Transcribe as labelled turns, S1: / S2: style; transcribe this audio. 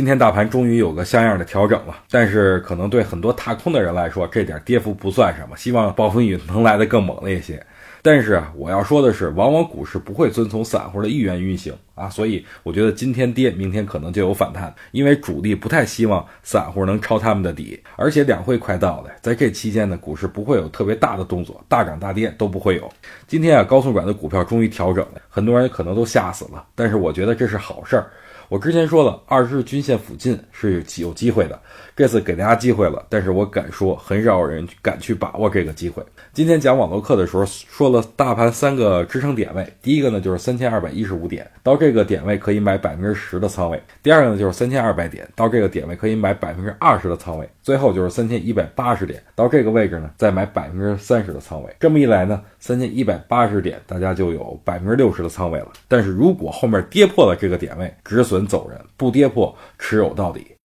S1: 今天大盘终于有个像样的调整了，但是可能对很多踏空的人来说，这点跌幅不算什么。希望暴风雨能来得更猛烈一些。但是我要说的是，往往股市不会遵从散户的意愿运行啊，所以我觉得今天跌，明天可能就有反弹，因为主力不太希望散户能抄他们的底。而且两会快到了，在这期间呢，股市不会有特别大的动作，大涨大跌都不会有。今天啊，高速转的股票终于调整了，很多人可能都吓死了，但是我觉得这是好事儿。我之前说了，二十日均线附近是有机会的，这次给大家机会了，但是我敢说，很少有人敢去把握这个机会。今天讲网络课的时候说了大盘三个支撑点位，第一个呢就是三千二百一十五点，到这个点位可以买百分之十的仓位；第二个呢就是三千二百点，到这个点位可以买百分之二十的仓位；最后就是三千一百八十点，到这个位置呢再买百分之三十的仓位。这么一来呢，三千一百八十点大家就有百分之六十的仓位了。但是如果后面跌破了这个点位，止损。走人，不跌破，持有到底。